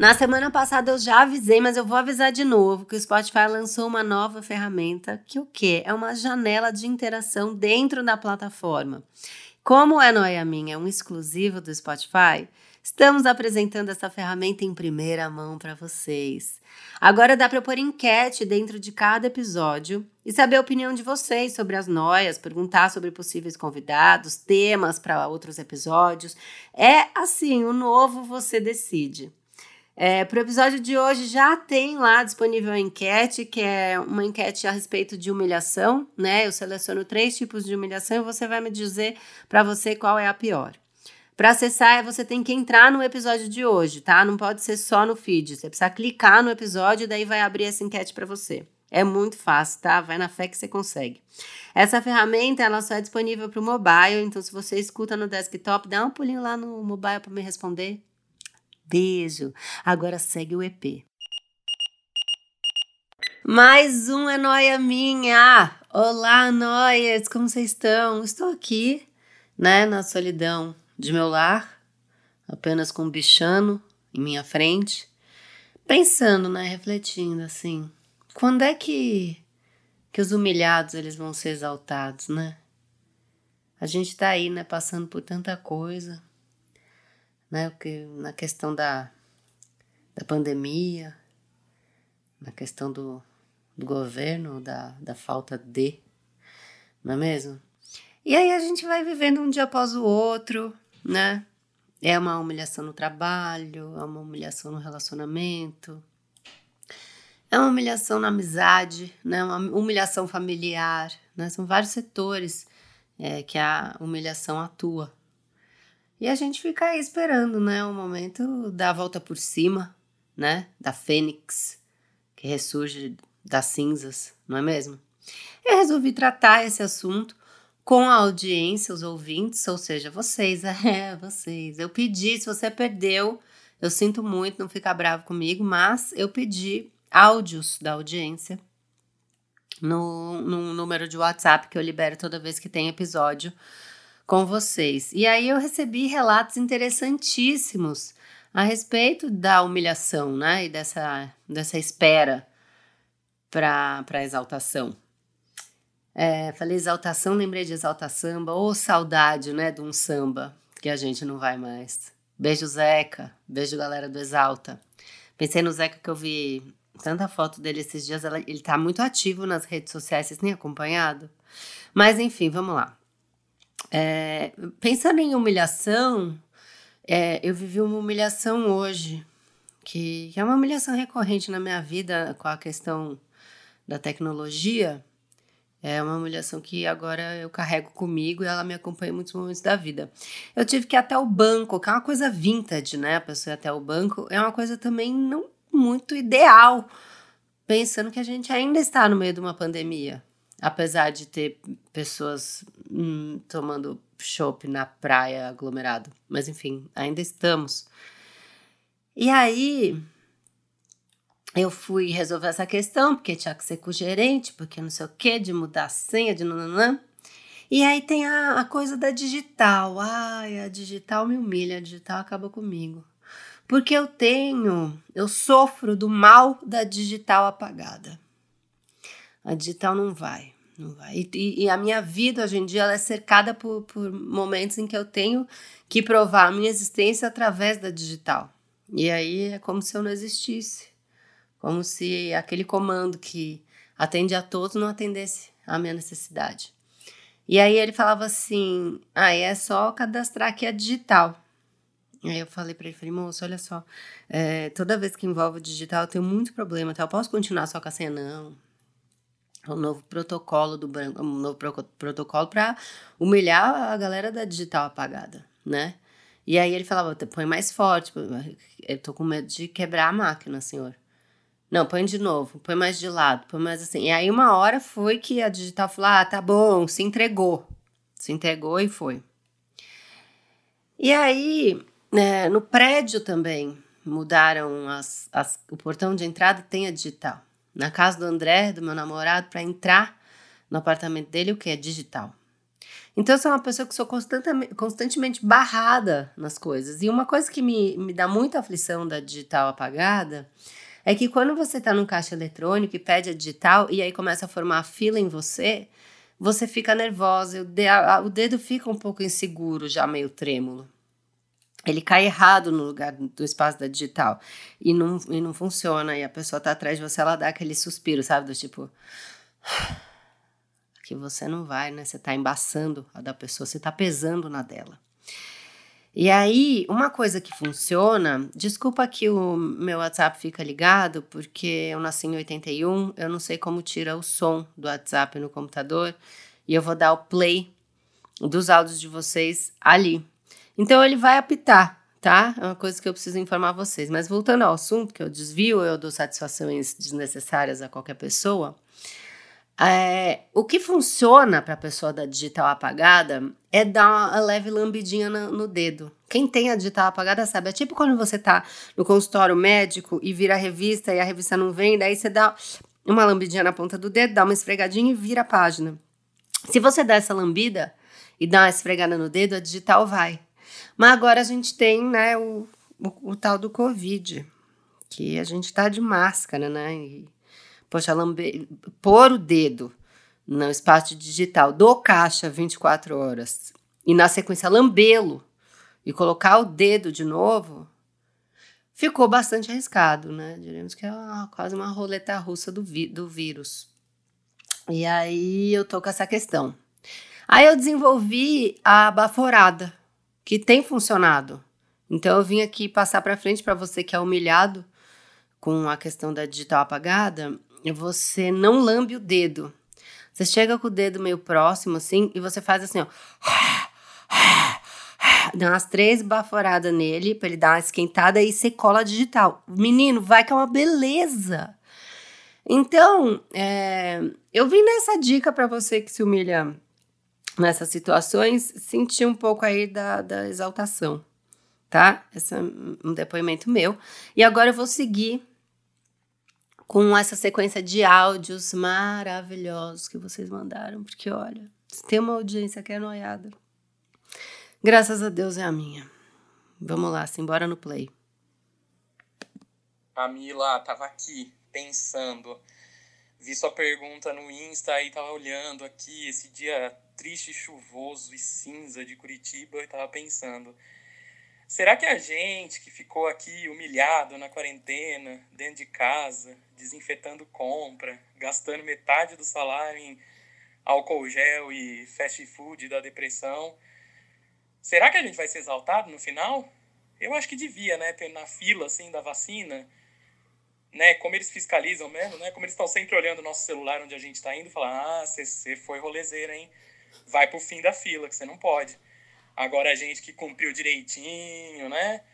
Na semana passada eu já avisei, mas eu vou avisar de novo que o Spotify lançou uma nova ferramenta que o quê? É uma janela de interação dentro da plataforma. Como é Noia Minha, é um exclusivo do Spotify, estamos apresentando essa ferramenta em primeira mão para vocês. Agora dá para pôr enquete dentro de cada episódio e saber a opinião de vocês sobre as noias, perguntar sobre possíveis convidados, temas para outros episódios. É assim, o novo você decide. É, Para o episódio de hoje já tem lá disponível a enquete, que é uma enquete a respeito de humilhação, né? Eu seleciono três tipos de humilhação e você vai me dizer para você qual é a pior. Para acessar, você tem que entrar no episódio de hoje, tá? Não pode ser só no feed. Você precisa clicar no episódio e daí vai abrir essa enquete para você. É muito fácil, tá? Vai na fé que você consegue. Essa ferramenta, ela só é disponível para o mobile, então se você escuta no desktop, dá um pulinho lá no mobile para me responder, Beijo. Agora segue o EP. Mais um é noia minha. Olá, noias, como vocês estão? Estou aqui, né, na solidão de meu lar, apenas com um bichano em minha frente, pensando, né, refletindo assim, quando é que que os humilhados eles vão ser exaltados, né? A gente tá aí, né, passando por tanta coisa, né? Porque na questão da, da pandemia, na questão do, do governo, da, da falta de, não é mesmo? E aí a gente vai vivendo um dia após o outro, né? É uma humilhação no trabalho, é uma humilhação no relacionamento, é uma humilhação na amizade, né? Uma humilhação familiar, né? São vários setores é, que a humilhação atua. E a gente fica aí esperando, né? O momento da volta por cima, né? Da fênix que ressurge das cinzas, não é mesmo? Eu resolvi tratar esse assunto com a audiência, os ouvintes, ou seja, vocês, é, vocês. Eu pedi, se você perdeu, eu sinto muito, não fica bravo comigo, mas eu pedi áudios da audiência no, no número de WhatsApp que eu libero toda vez que tem episódio com vocês. E aí eu recebi relatos interessantíssimos a respeito da humilhação, né? E dessa, dessa espera para a exaltação. É, falei exaltação, lembrei de exalta samba, ou saudade, né, de um samba que a gente não vai mais. Beijo, Zeca. Beijo, galera do Exalta. Pensei no Zeca que eu vi tanta foto dele esses dias. Ele tá muito ativo nas redes sociais, vocês têm acompanhado? Mas enfim, vamos lá. É, pensando em humilhação, é, eu vivi uma humilhação hoje, que, que é uma humilhação recorrente na minha vida com a questão da tecnologia. É uma humilhação que agora eu carrego comigo e ela me acompanha em muitos momentos da vida. Eu tive que ir até o banco, que é uma coisa vintage, né? A pessoa ir até o banco é uma coisa também não muito ideal, pensando que a gente ainda está no meio de uma pandemia apesar de ter pessoas hum, tomando chopp na praia aglomerado. Mas enfim, ainda estamos. E aí eu fui resolver essa questão, porque tinha que ser com o gerente, porque não sei o que, de mudar a senha, de nananã. E aí tem a, a coisa da digital. Ai, a digital me humilha, a digital acaba comigo. Porque eu tenho, eu sofro do mal da digital apagada. A digital não vai, não vai. E, e, a minha vida hoje em dia ela é cercada por, por momentos em que eu tenho que provar a minha existência através da digital. E aí é como se eu não existisse. Como se aquele comando que atende a todos não atendesse à minha necessidade. E aí ele falava assim: ah, é só cadastrar aqui a digital. Aí eu falei para ele, falei, moço, olha só, é, toda vez que envolve digital eu tenho muito problema, tá? Eu posso continuar só com a senha? Não, um novo protocolo do branco, um novo pro, protocolo para humilhar a galera da digital apagada, né? E aí ele falava, põe mais forte, eu tô com medo de quebrar a máquina, senhor. Não, põe de novo, põe mais de lado, põe mais assim. E aí uma hora foi que a digital falou: ah, tá bom, se entregou. Se entregou e foi. E aí, é, no prédio também, mudaram as, as, o portão de entrada tem a digital. Na casa do André, do meu namorado, para entrar no apartamento dele, o que é digital. Então, eu sou uma pessoa que sou constantemente, barrada nas coisas. E uma coisa que me, me dá muita aflição da digital apagada é que quando você está num caixa eletrônico e pede a digital e aí começa a formar fila em você, você fica nervosa, o dedo fica um pouco inseguro, já meio trêmulo. Ele cai errado no lugar do espaço da digital e não, e não funciona. E a pessoa tá atrás de você, ela dá aquele suspiro, sabe? Do tipo. Que você não vai, né? Você tá embaçando a da pessoa, você tá pesando na dela. E aí, uma coisa que funciona, desculpa que o meu WhatsApp fica ligado, porque eu nasci em 81, eu não sei como tira o som do WhatsApp no computador, e eu vou dar o play dos áudios de vocês ali. Então ele vai apitar, tá? É uma coisa que eu preciso informar vocês. Mas voltando ao assunto, que eu desvio, eu dou satisfações desnecessárias a qualquer pessoa. É, o que funciona para a pessoa da digital apagada é dar uma leve lambidinha no, no, dedo. Quem tem a digital apagada sabe. É tipo quando você tá no consultório médico e vira a revista e a revista não vem, daí você dá uma lambidinha na ponta do dedo, dá uma esfregadinha e vira a página. Se você dá essa lambida e dá uma esfregada no dedo, a digital vai. Mas agora a gente tem né, o, o, o tal do Covid, que a gente tá de máscara, né? E Poxa, lambe... pôr o dedo no espaço digital do caixa 24 horas e na sequência lambê-lo e colocar o dedo de novo, ficou bastante arriscado, né? Diremos que é uma, quase uma roleta russa do, do vírus. E aí eu tô com essa questão. Aí eu desenvolvi a baforada, que tem funcionado. Então eu vim aqui passar para frente para você que é humilhado com a questão da digital apagada você não lambe o dedo. Você chega com o dedo meio próximo, assim, e você faz assim, ó. Dá umas três baforadas nele pra ele dar uma esquentada e você cola digital. Menino, vai que é uma beleza. Então, é, eu vim nessa dica para você que se humilha nessas situações, sentir um pouco aí da, da exaltação, tá? Esse é um depoimento meu. E agora eu vou seguir com essa sequência de áudios maravilhosos que vocês mandaram, porque olha, tem uma audiência que é noiada. Graças a Deus é a minha. Vamos lá, simbora no play. A Mila tava aqui pensando. Vi sua pergunta no Insta e tava olhando aqui esse dia triste, chuvoso e cinza de Curitiba e tava pensando. Será que a gente que ficou aqui humilhado na quarentena, dentro de casa, desinfetando compra, gastando metade do salário em álcool gel e fast food da depressão, será que a gente vai ser exaltado no final? Eu acho que devia, né? Ter na fila assim da vacina, né? Como eles fiscalizam mesmo, né? Como eles estão sempre olhando o nosso celular onde a gente está indo, falar: "Ah, você foi rolezeira, hein? Vai pro fim da fila, que você não pode". Agora a gente que cumpriu direitinho, né?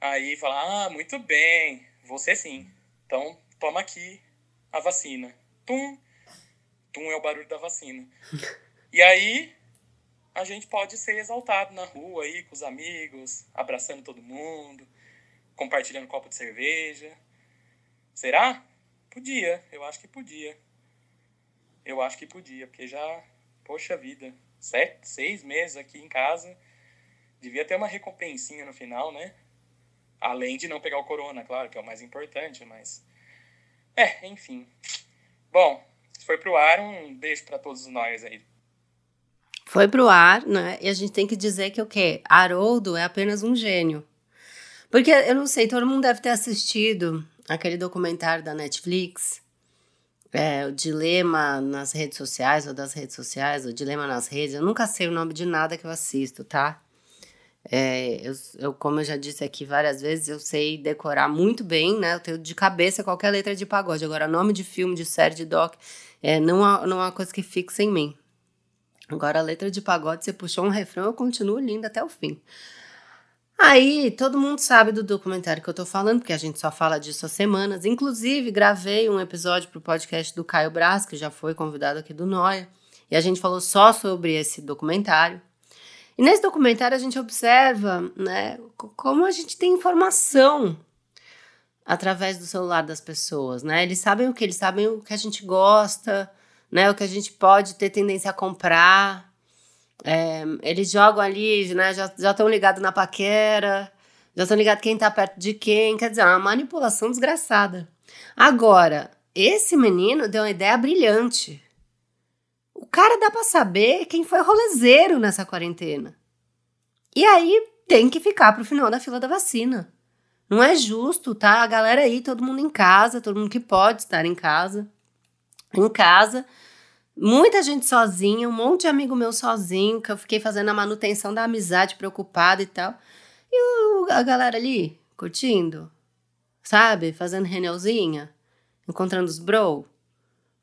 Aí fala, ah, muito bem, você sim. Então toma aqui a vacina. Tum, tum é o barulho da vacina. E aí a gente pode ser exaltado na rua aí com os amigos, abraçando todo mundo, compartilhando um copo de cerveja. Será? Podia, eu acho que podia. Eu acho que podia, porque já, poxa vida, sete, seis meses aqui em casa. Devia ter uma recompensinha no final, né? Além de não pegar o corona, claro, que é o mais importante, mas. É, enfim. Bom, foi pro ar, um beijo para todos nós aí. Foi pro ar, né? E a gente tem que dizer que o quê? Haroldo é apenas um gênio. Porque eu não sei, todo mundo deve ter assistido aquele documentário da Netflix é, o dilema nas redes sociais ou das redes sociais, o dilema nas redes, eu nunca sei o nome de nada que eu assisto, tá? É, eu, eu, como eu já disse aqui várias vezes, eu sei decorar muito bem, né? Eu tenho de cabeça qualquer letra de pagode. Agora, nome de filme, de série, de doc, É, não, há, não há coisa que fixa em mim. Agora, a letra de pagode, você puxou um refrão, eu continuo linda até o fim. Aí, todo mundo sabe do documentário que eu tô falando, porque a gente só fala disso há semanas. Inclusive, gravei um episódio pro podcast do Caio Braz, que já foi convidado aqui do Noia, e a gente falou só sobre esse documentário. E nesse documentário a gente observa, né, como a gente tem informação através do celular das pessoas, né? Eles sabem o que eles sabem o que a gente gosta, né, o que a gente pode ter tendência a comprar. É, eles jogam ali, né? Já estão ligados na paquera, já estão ligados quem está perto de quem. Quer dizer, é uma manipulação desgraçada. Agora, esse menino deu uma ideia brilhante. O cara dá para saber quem foi rolezeiro nessa quarentena. E aí tem que ficar pro final da fila da vacina. Não é justo, tá? A galera aí, todo mundo em casa, todo mundo que pode estar em casa, em casa, Muita gente sozinha, um monte de amigo meu sozinho, que eu fiquei fazendo a manutenção da amizade, preocupada e tal. E a galera ali, curtindo, sabe? Fazendo reuniãozinha, encontrando os bro.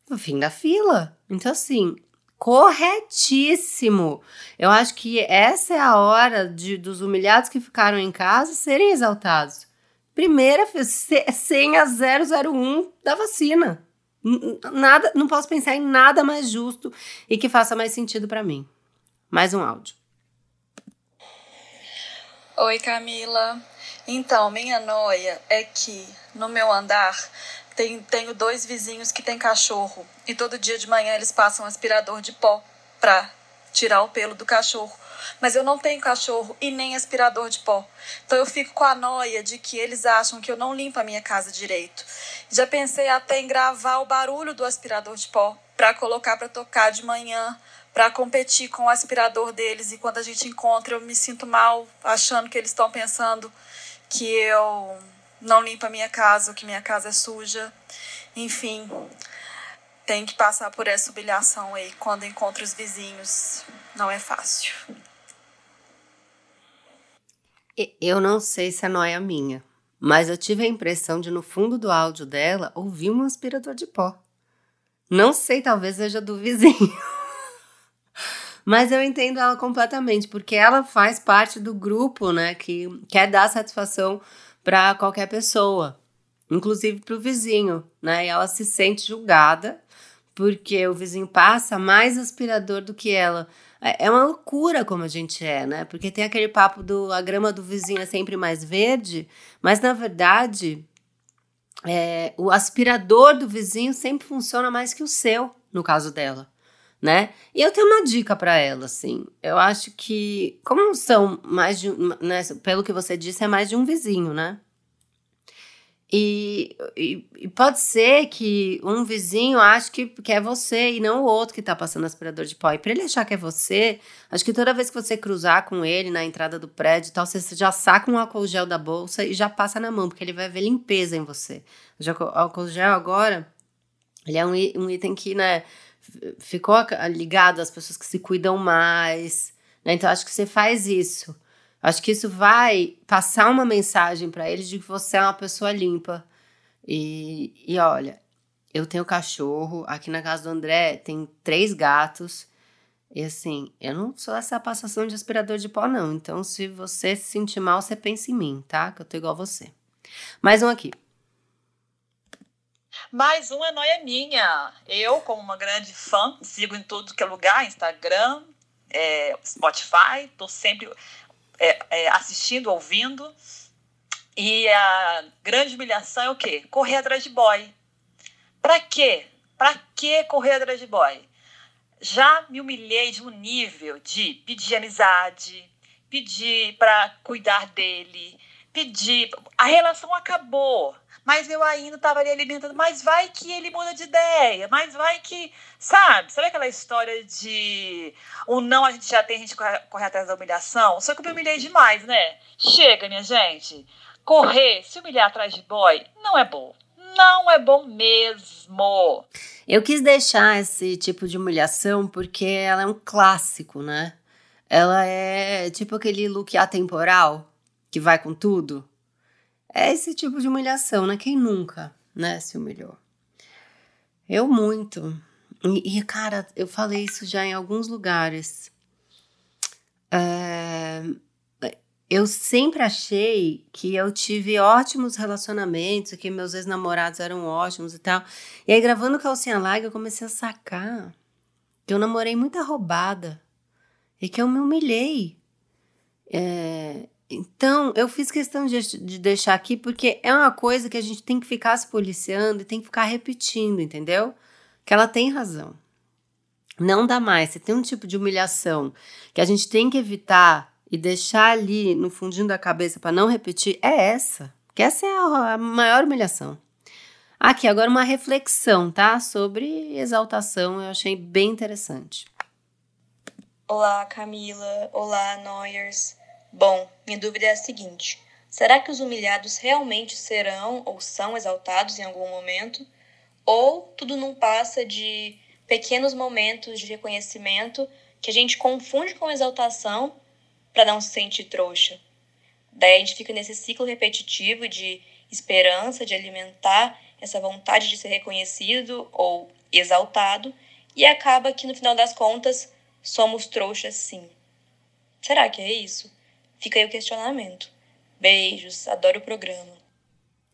No fim da fila. Então, assim, corretíssimo. Eu acho que essa é a hora de, dos humilhados que ficaram em casa serem exaltados. Primeira senha 001 da vacina. Nada, não posso pensar em nada mais justo e que faça mais sentido para mim. Mais um áudio. Oi, Camila. Então, minha noia é que no meu andar tem, tenho dois vizinhos que têm cachorro e todo dia de manhã eles passam um aspirador de pó pra tirar o pelo do cachorro. Mas eu não tenho cachorro e nem aspirador de pó. Então eu fico com a noia de que eles acham que eu não limpo a minha casa direito. Já pensei até em gravar o barulho do aspirador de pó para colocar para tocar de manhã, para competir com o aspirador deles. E quando a gente encontra, eu me sinto mal, achando que eles estão pensando que eu não limpo a minha casa, que minha casa é suja. Enfim, tem que passar por essa humilhação aí quando encontra os vizinhos. Não é fácil. Eu não sei se é noia minha, mas eu tive a impressão de, no fundo do áudio dela, ouvir um aspirador de pó. Não sei, talvez seja do vizinho. mas eu entendo ela completamente, porque ela faz parte do grupo, né, que quer dar satisfação para qualquer pessoa, inclusive para o vizinho, né? E ela se sente julgada porque o vizinho passa mais aspirador do que ela. É, é uma loucura como a gente é, né? Porque tem aquele papo do a grama do vizinho é sempre mais verde, mas na verdade é, o aspirador do vizinho sempre funciona mais que o seu, no caso dela, né? E eu tenho uma dica para ela, assim. Eu acho que, como são mais de, né, pelo que você disse, é mais de um vizinho, né? E, e, e, pode ser que um vizinho ache que, que é você e não o outro que está passando aspirador de pó. E para ele achar que é você, acho que toda vez que você cruzar com ele na entrada do prédio e tal, você já saca um álcool gel da bolsa e já passa na mão, porque ele vai ver limpeza em você. O álcool gel agora, ele é um, um item que, né, ficou ligado às pessoas que se cuidam mais. Né? Então, acho que você faz isso. Acho que isso vai passar uma mensagem para eles de que você é uma pessoa limpa. E, e olha, eu tenho cachorro, aqui na casa do André tem três gatos. E assim, eu não sou essa passação de aspirador de pó, não. Então, se você se sentir mal, você pensa em mim, tá? Que eu tô igual você. Mais um aqui. Mais um é noia minha. Eu, como uma grande fã, sigo em tudo que é lugar, Instagram, é, Spotify, tô sempre é, é, assistindo, ouvindo. E a grande humilhação é o quê? Correr atrás de boy. Pra quê? Pra que correr atrás de boy? Já me humilhei de um nível de pedir amizade, pedir para cuidar dele, pedir. A relação acabou mas eu ainda estava ali alimentando, mas vai que ele muda de ideia, mas vai que, sabe? Sabe aquela história de o não a gente já tem, a gente corre, corre atrás da humilhação? Só que eu me humilhei demais, né? Chega, minha gente. Correr, se humilhar atrás de boy, não é bom. Não é bom mesmo. Eu quis deixar esse tipo de humilhação porque ela é um clássico, né? Ela é tipo aquele look atemporal que vai com tudo. É esse tipo de humilhação, né? Quem nunca, né, se humilhou? Eu muito. E, e, cara, eu falei isso já em alguns lugares. É, eu sempre achei que eu tive ótimos relacionamentos, que meus ex-namorados eram ótimos e tal. E aí, gravando Calcinha Larga, eu comecei a sacar que eu namorei muita roubada e que eu me humilhei. É, então, eu fiz questão de, de deixar aqui porque é uma coisa que a gente tem que ficar se policiando e tem que ficar repetindo, entendeu? Que ela tem razão. Não dá mais. Se tem um tipo de humilhação que a gente tem que evitar e deixar ali no fundinho da cabeça para não repetir, é essa. Que essa é a, a maior humilhação. Aqui, agora uma reflexão, tá? Sobre exaltação, eu achei bem interessante. Olá, Camila. Olá, Noyers. Bom, minha dúvida é a seguinte: será que os humilhados realmente serão ou são exaltados em algum momento? Ou tudo não passa de pequenos momentos de reconhecimento que a gente confunde com exaltação para não se sentir trouxa? Daí a gente fica nesse ciclo repetitivo de esperança, de alimentar essa vontade de ser reconhecido ou exaltado, e acaba que no final das contas somos trouxas sim. Será que é isso? Fica aí o questionamento. Beijos, adoro o programa.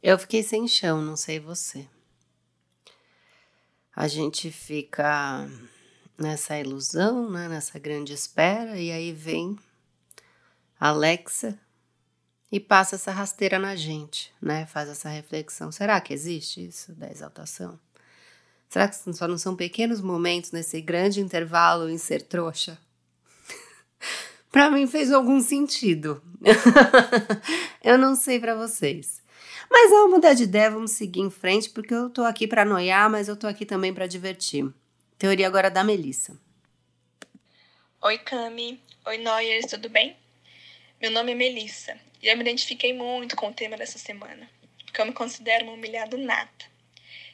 Eu fiquei sem chão, não sei você. A gente fica nessa ilusão, né, nessa grande espera, e aí vem Alexa e passa essa rasteira na gente, né? Faz essa reflexão. Será que existe isso da exaltação? Será que só não são pequenos momentos nesse grande intervalo em ser trouxa? para mim fez algum sentido. eu não sei para vocês. Mas vamos mudar de ideia, vamos seguir em frente, porque eu tô aqui para noiar, mas eu tô aqui também para divertir. Teoria agora da Melissa. Oi, Cami. Oi, Noyers, tudo bem? Meu nome é Melissa e eu me identifiquei muito com o tema dessa semana, porque eu me considero uma humilhada nata.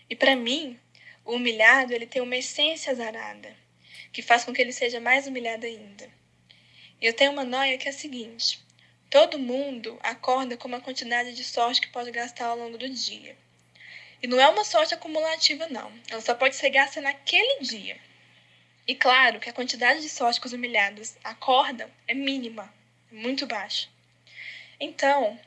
E para mim, o humilhado ele tem uma essência azarada, que faz com que ele seja mais humilhado ainda. Eu tenho uma noia que é a seguinte: todo mundo acorda com uma quantidade de sorte que pode gastar ao longo do dia. E não é uma sorte acumulativa, não. Ela só pode ser gasta naquele dia. E claro que a quantidade de sorte que os humilhados acordam é mínima, é muito baixa. Então,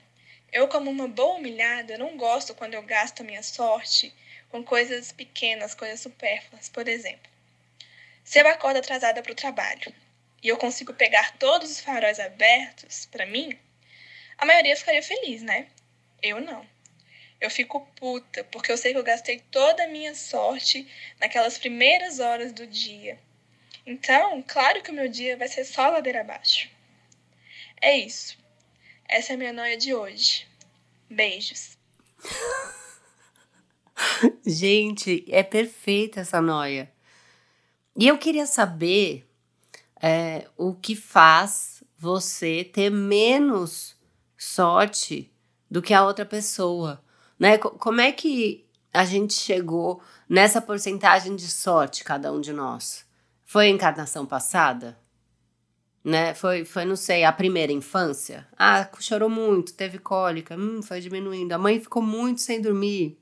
eu, como uma boa humilhada, não gosto quando eu gasto a minha sorte com coisas pequenas, coisas supérfluas. Por exemplo, se eu acordo atrasada para o trabalho e eu consigo pegar todos os faróis abertos para mim, a maioria ficaria feliz, né? Eu não. Eu fico puta, porque eu sei que eu gastei toda a minha sorte naquelas primeiras horas do dia. Então, claro que o meu dia vai ser só ladeira abaixo. É isso. Essa é a minha noia de hoje. Beijos. Gente, é perfeita essa noia. E eu queria saber é, o que faz você ter menos sorte do que a outra pessoa, né? Como é que a gente chegou nessa porcentagem de sorte, cada um de nós? Foi a encarnação passada? Né? Foi, foi, não sei, a primeira infância? Ah, chorou muito, teve cólica, hum, foi diminuindo. A mãe ficou muito sem dormir,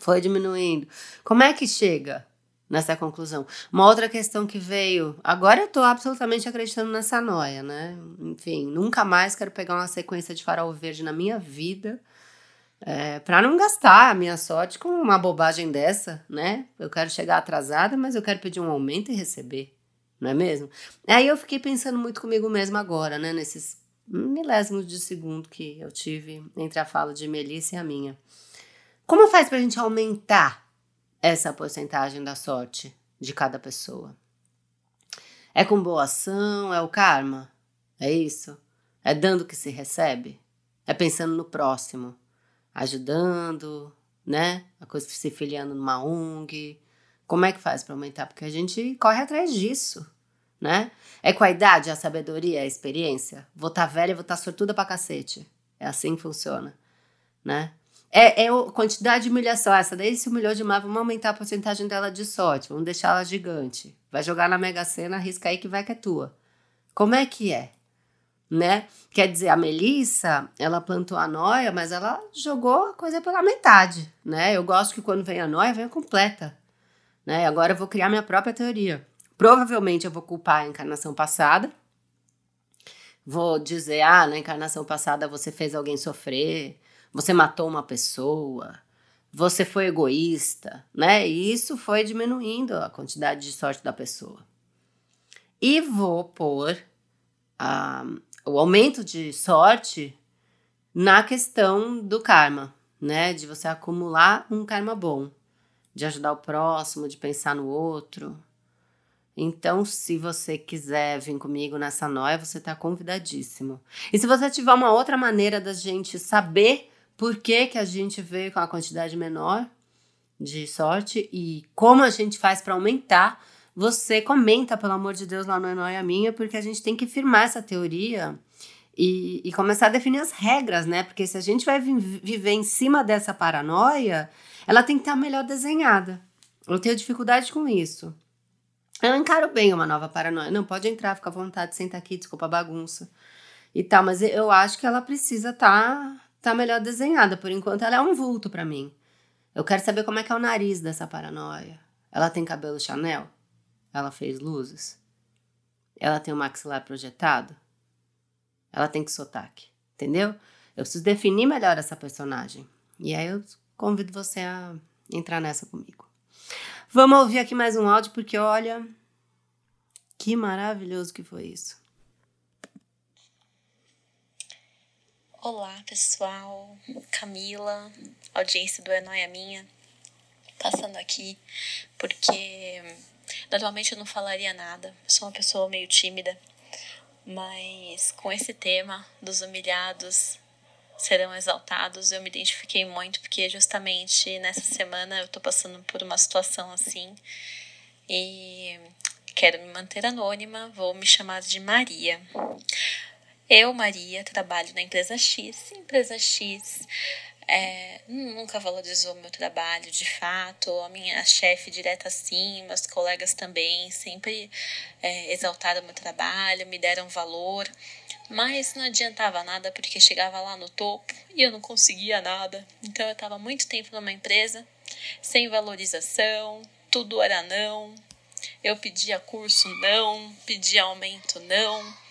foi diminuindo. Como é que chega? Nessa conclusão. Uma outra questão que veio, agora eu tô absolutamente acreditando nessa noia, né? Enfim, nunca mais quero pegar uma sequência de farol verde na minha vida. É, para não gastar a minha sorte com uma bobagem dessa, né? Eu quero chegar atrasada, mas eu quero pedir um aumento e receber, não é mesmo? Aí eu fiquei pensando muito comigo mesma agora, né? Nesses milésimos de segundo que eu tive entre a fala de Melissa e a minha. Como faz pra gente aumentar essa porcentagem da sorte de cada pessoa. É com boa ação? É o karma? É isso? É dando que se recebe? É pensando no próximo, ajudando, né? A coisa se filiando numa ONG. Como é que faz para aumentar? Porque a gente corre atrás disso, né? É com a idade, a sabedoria, a experiência. Vou estar tá velha, vou estar tá sortuda pra cacete. É assim que funciona, né? É, é quantidade de humilhação. Essa daí se humilhou demais, vamos aumentar a porcentagem dela de sorte, vamos deixar ela gigante. Vai jogar na Mega Sena, arrisca aí que vai que é tua. Como é que é? Né? Quer dizer, a Melissa, ela plantou a noia, mas ela jogou a coisa pela metade, né? Eu gosto que quando vem a noia, venha completa, né? Agora eu vou criar minha própria teoria. Provavelmente eu vou culpar a encarnação passada. Vou dizer, ah, na encarnação passada você fez alguém sofrer, você matou uma pessoa, você foi egoísta, né? E isso foi diminuindo a quantidade de sorte da pessoa. E vou pôr uh, o aumento de sorte na questão do karma, né? De você acumular um karma bom, de ajudar o próximo, de pensar no outro. Então, se você quiser vir comigo nessa noia, você está convidadíssimo. E se você tiver uma outra maneira da gente saber por que, que a gente veio com a quantidade menor de sorte e como a gente faz para aumentar, você comenta, pelo amor de Deus, lá no Noia Minha, porque a gente tem que firmar essa teoria e, e começar a definir as regras, né? Porque se a gente vai vi viver em cima dessa paranoia, ela tem que estar melhor desenhada. Eu tenho dificuldade com isso. Eu encaro bem uma nova paranoia. Não, pode entrar, fica à vontade, senta aqui, desculpa a bagunça. E tal, mas eu acho que ela precisa estar tá, melhor desenhada. Por enquanto, ela é um vulto para mim. Eu quero saber como é que é o nariz dessa paranoia. Ela tem cabelo Chanel? Ela fez luzes? Ela tem o maxilar projetado? Ela tem que sotaque, entendeu? Eu preciso definir melhor essa personagem. E aí eu convido você a entrar nessa comigo. Vamos ouvir aqui mais um áudio, porque olha, que maravilhoso que foi isso. Olá, pessoal. Camila, audiência do É Noia Minha. Passando aqui porque normalmente eu não falaria nada. Sou uma pessoa meio tímida mas com esse tema dos humilhados serão exaltados, eu me identifiquei muito porque justamente nessa semana eu tô passando por uma situação assim e quero me manter anônima, vou me chamar de Maria. Eu, Maria, trabalho na empresa X, empresa X é, nunca valorizou meu trabalho de fato, a minha chefe direta sim, meus colegas também sempre é, exaltaram meu trabalho, me deram valor, mas não adiantava nada porque chegava lá no topo e eu não conseguia nada. Então eu estava muito tempo numa empresa sem valorização, tudo era não. Eu pedia curso não, pedia aumento não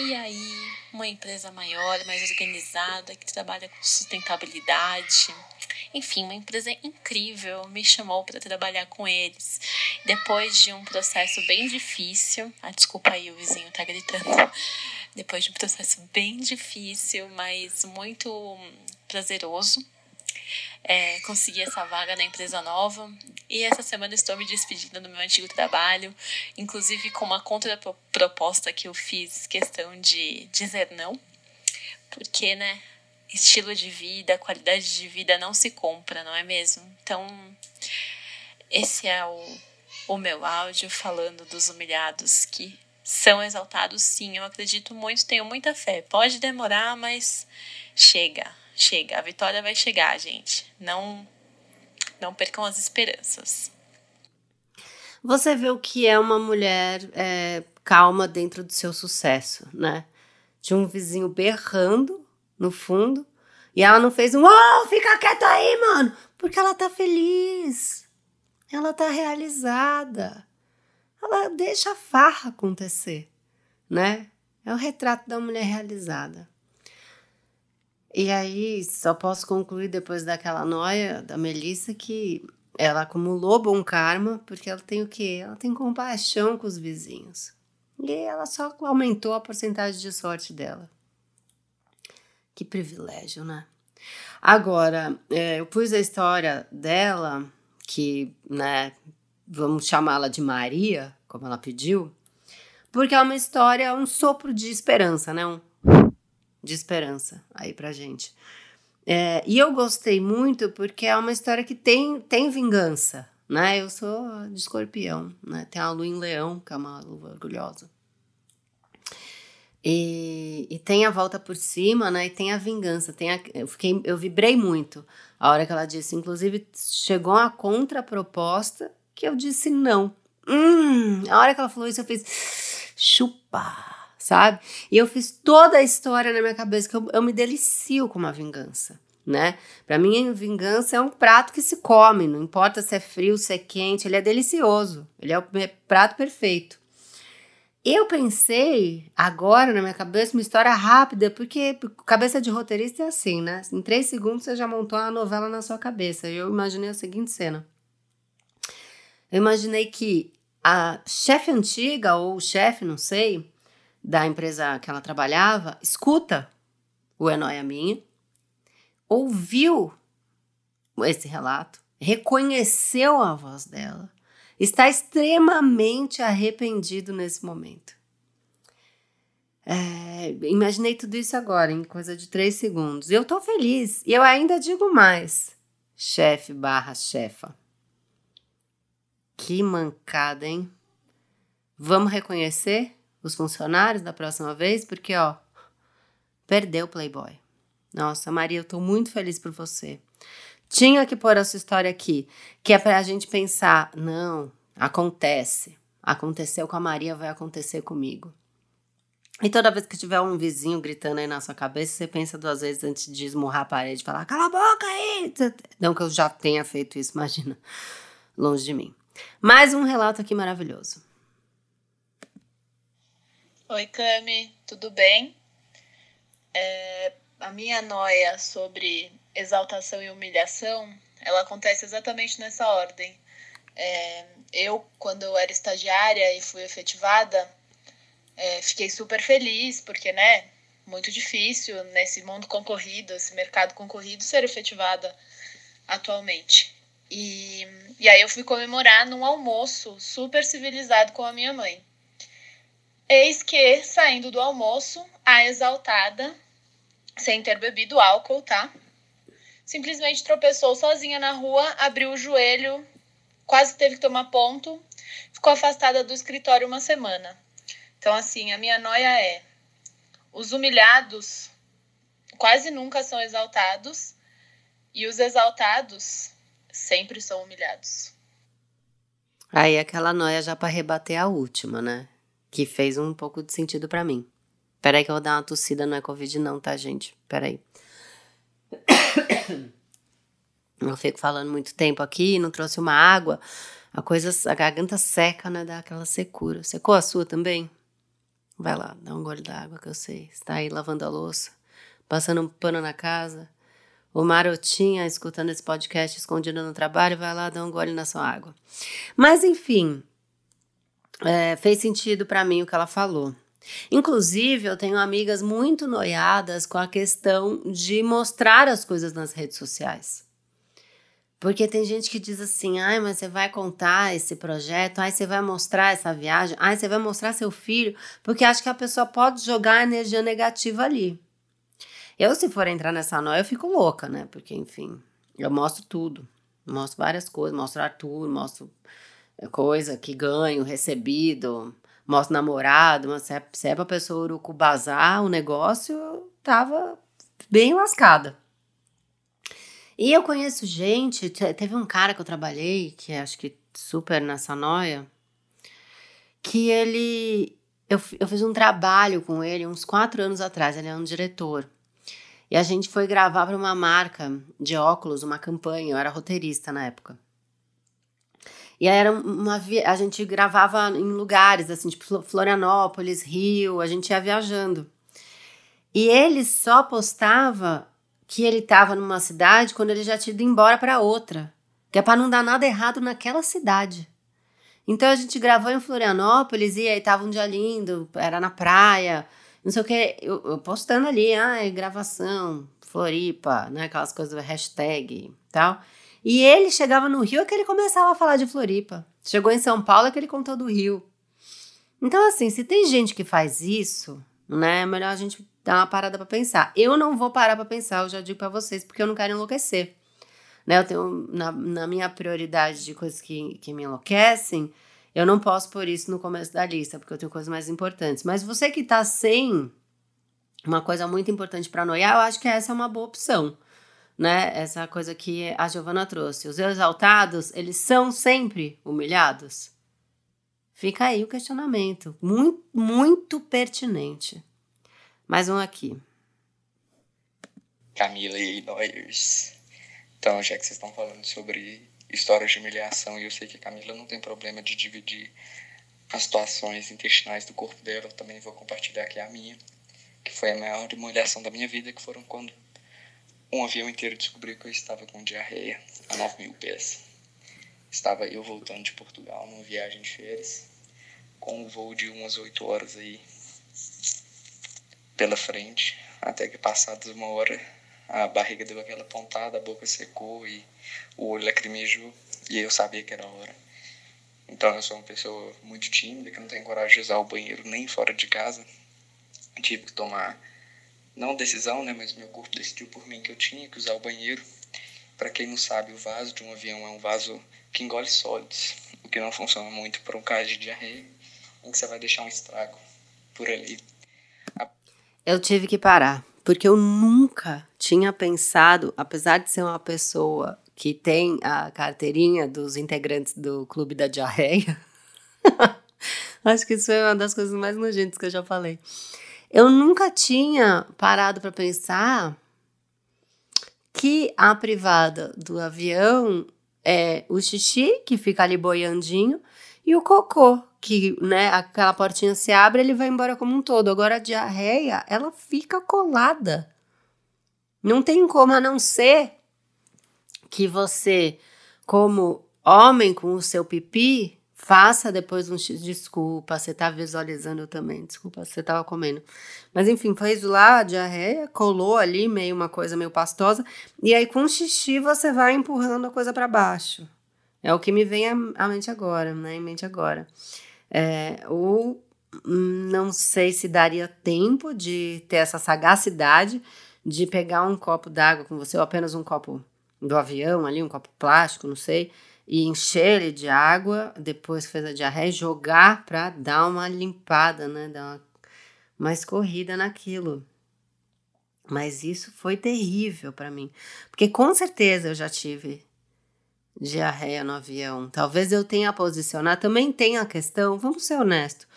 e aí, uma empresa maior, mais organizada, que trabalha com sustentabilidade. Enfim, uma empresa incrível me chamou para trabalhar com eles. Depois de um processo bem difícil, ah, desculpa aí, o vizinho tá gritando. Depois de um processo bem difícil, mas muito prazeroso, é, consegui essa vaga na empresa nova e essa semana estou me despedindo do meu antigo trabalho, inclusive com uma contraproposta que eu fiz questão de dizer não, porque, né, estilo de vida, qualidade de vida não se compra, não é mesmo? Então, esse é o, o meu áudio falando dos humilhados que são exaltados, sim, eu acredito muito, tenho muita fé. Pode demorar, mas chega chega, a vitória vai chegar, gente. Não não percam as esperanças. Você vê o que é uma mulher é, calma dentro do seu sucesso, né? De um vizinho berrando no fundo e ela não fez um oh, fica quieta aí, mano, porque ela tá feliz. Ela tá realizada. Ela deixa a farra acontecer, né? É o retrato da mulher realizada. E aí, só posso concluir depois daquela noia da Melissa que ela acumulou bom karma, porque ela tem o quê? Ela tem compaixão com os vizinhos. E ela só aumentou a porcentagem de sorte dela. Que privilégio, né? Agora, é, eu pus a história dela, que, né, vamos chamá-la de Maria, como ela pediu, porque é uma história, um sopro de esperança, né? Um de esperança aí pra gente. É, e eu gostei muito porque é uma história que tem, tem vingança, né? Eu sou de escorpião, né? Tem a lua em leão, que é uma lua orgulhosa. E, e tem a volta por cima, né? E tem a vingança. Tem a, eu, fiquei, eu vibrei muito a hora que ela disse. Inclusive, chegou a contraproposta que eu disse não. Hum, a hora que ela falou isso, eu fiz chupa sabe? E eu fiz toda a história na minha cabeça, que eu, eu me delicio com uma vingança, né? Para mim, vingança é um prato que se come, não importa se é frio, se é quente, ele é delicioso. Ele é o prato perfeito. Eu pensei agora na minha cabeça uma história rápida, porque cabeça de roteirista é assim, né? Em três segundos você já montou uma novela na sua cabeça. Eu imaginei a seguinte cena. Eu imaginei que a chefe antiga ou o chefe, não sei, da empresa que ela trabalhava, escuta o É Minha, ouviu esse relato, reconheceu a voz dela está extremamente arrependido nesse momento. É, imaginei tudo isso agora, em coisa de três segundos. Eu tô feliz. E eu ainda digo mais: chefe barra chefa. Que mancada, hein? Vamos reconhecer os funcionários da próxima vez? Porque, ó, perdeu o Playboy. Nossa, Maria, eu tô muito feliz por você tinha que pôr essa história aqui, que é para a gente pensar, não, acontece. Aconteceu com a Maria, vai acontecer comigo. E toda vez que tiver um vizinho gritando aí na sua cabeça, você pensa duas vezes antes de esmurrar a parede e falar: cala a boca aí! Não que eu já tenha feito isso, imagina. Longe de mim. Mais um relato aqui maravilhoso. Oi, Cami, tudo bem? É, a minha noia sobre exaltação e humilhação, ela acontece exatamente nessa ordem. É, eu, quando eu era estagiária e fui efetivada, é, fiquei super feliz, porque, né, muito difícil nesse mundo concorrido, esse mercado concorrido, ser efetivada atualmente. E, e aí eu fui comemorar num almoço super civilizado com a minha mãe. Eis que, saindo do almoço, a exaltada, sem ter bebido álcool, tá? simplesmente tropeçou sozinha na rua, abriu o joelho, quase teve que tomar ponto, ficou afastada do escritório uma semana. Então, assim, a minha noia é: os humilhados quase nunca são exaltados e os exaltados sempre são humilhados. Aí aquela noia já para rebater a última, né? Que fez um pouco de sentido para mim. Peraí que eu vou dar uma tossida, não é Covid não, tá, gente? Peraí. Eu fico falando muito tempo aqui, não trouxe uma água. A coisa, a garganta seca, né? Dá aquela secura. Secou a sua também? Vai lá, dá um gole d'água que eu sei. Está aí lavando a louça, passando um pano na casa. O marotinha escutando esse podcast escondido no trabalho, vai lá dar um gole na sua água. Mas enfim, é, fez sentido para mim o que ela falou. Inclusive, eu tenho amigas muito noiadas com a questão de mostrar as coisas nas redes sociais. Porque tem gente que diz assim: ai, mas você vai contar esse projeto, ai, você vai mostrar essa viagem, ai, você vai mostrar seu filho, porque acha que a pessoa pode jogar energia negativa ali. Eu, se for entrar nessa noia, eu fico louca, né? Porque, enfim, eu mostro tudo. Mostro várias coisas, mostro Arthur, mostro coisa que ganho, recebido, mostro namorado, mas se é, se é pra pessoa urucu bazar o negócio, tava bem lascada. E eu conheço gente, teve um cara que eu trabalhei, que acho que super nessa noia, que ele. Eu, eu fiz um trabalho com ele uns quatro anos atrás, ele é um diretor. E a gente foi gravar para uma marca de óculos, uma campanha, eu era roteirista na época. E era uma a gente gravava em lugares assim, tipo Florianópolis, Rio, a gente ia viajando. E ele só postava que ele estava numa cidade quando ele já tinha ido embora para outra, que é para não dar nada errado naquela cidade. Então a gente gravou em Florianópolis e aí tava um dia lindo, era na praia, não sei o que, eu, eu postando ali, ah, gravação, Floripa, né, aquelas coisas, hashtag e tal. E ele chegava no Rio é que ele começava a falar de Floripa. Chegou em São Paulo é que ele contou do Rio. Então, assim, se tem gente que faz isso, né, é melhor a gente dar uma parada para pensar. Eu não vou parar para pensar, eu já digo para vocês, porque eu não quero enlouquecer. Né? Eu tenho, na, na minha prioridade de coisas que, que me enlouquecem, eu não posso pôr isso no começo da lista, porque eu tenho coisas mais importantes. Mas você que tá sem uma coisa muito importante para noiar, eu acho que essa é uma boa opção. Né? Essa coisa que a Giovana trouxe. Os exaltados, eles são sempre humilhados? Fica aí o questionamento. Muito, muito pertinente. Mais um aqui. Camila e Noyers. Então, já que vocês estão falando sobre histórias de humilhação, e eu sei que a Camila não tem problema de dividir as situações intestinais do corpo dela, eu também vou compartilhar aqui a minha, que foi a maior humilhação da minha vida, que foram quando um avião inteiro descobriu que eu estava com diarreia a 9 mil pés. Estava eu voltando de Portugal numa viagem de férias, com um voo de umas 8 horas aí pela frente, até que passadas uma hora a barriga deu aquela pontada, a boca secou e o olho lacrimejou e eu sabia que era a hora. Então eu sou uma pessoa muito tímida, que não tem coragem de usar o banheiro nem fora de casa. Tive que tomar, não decisão, né, mas meu corpo decidiu por mim que eu tinha que usar o banheiro. Para quem não sabe, o vaso de um avião é um vaso que engole sólidos, o que não funciona muito para um caso de diarreia, em que você vai deixar um estrago por ali. Eu tive que parar, porque eu nunca tinha pensado, apesar de ser uma pessoa que tem a carteirinha dos integrantes do Clube da Diarreia. Acho que isso foi uma das coisas mais nojentas que eu já falei. Eu nunca tinha parado para pensar que a privada do avião é o xixi, que fica ali boiandinho, e o cocô, que, né, aquela portinha se abre, ele vai embora como um todo. Agora a diarreia, ela fica colada. Não tem como a não ser que você, como homem com o seu pipi, faça depois um X. Desculpa, você tá visualizando também. Desculpa, você tava comendo. Mas enfim, fez lá a diarreia, colou ali, meio uma coisa meio pastosa. E aí com xixi você vai empurrando a coisa para baixo. É o que me vem à mente agora, né? Em mente agora. É, ou não sei se daria tempo de ter essa sagacidade de pegar um copo d'água com você, ou apenas um copo do avião ali, um copo plástico, não sei, e encher ele de água, depois que fez a diarreia, jogar para dar uma limpada, né? Dar uma, uma escorrida naquilo. Mas isso foi terrível para mim, porque com certeza eu já tive diarreia no avião. Talvez eu tenha posicionado. Também tem a questão, vamos ser honestos,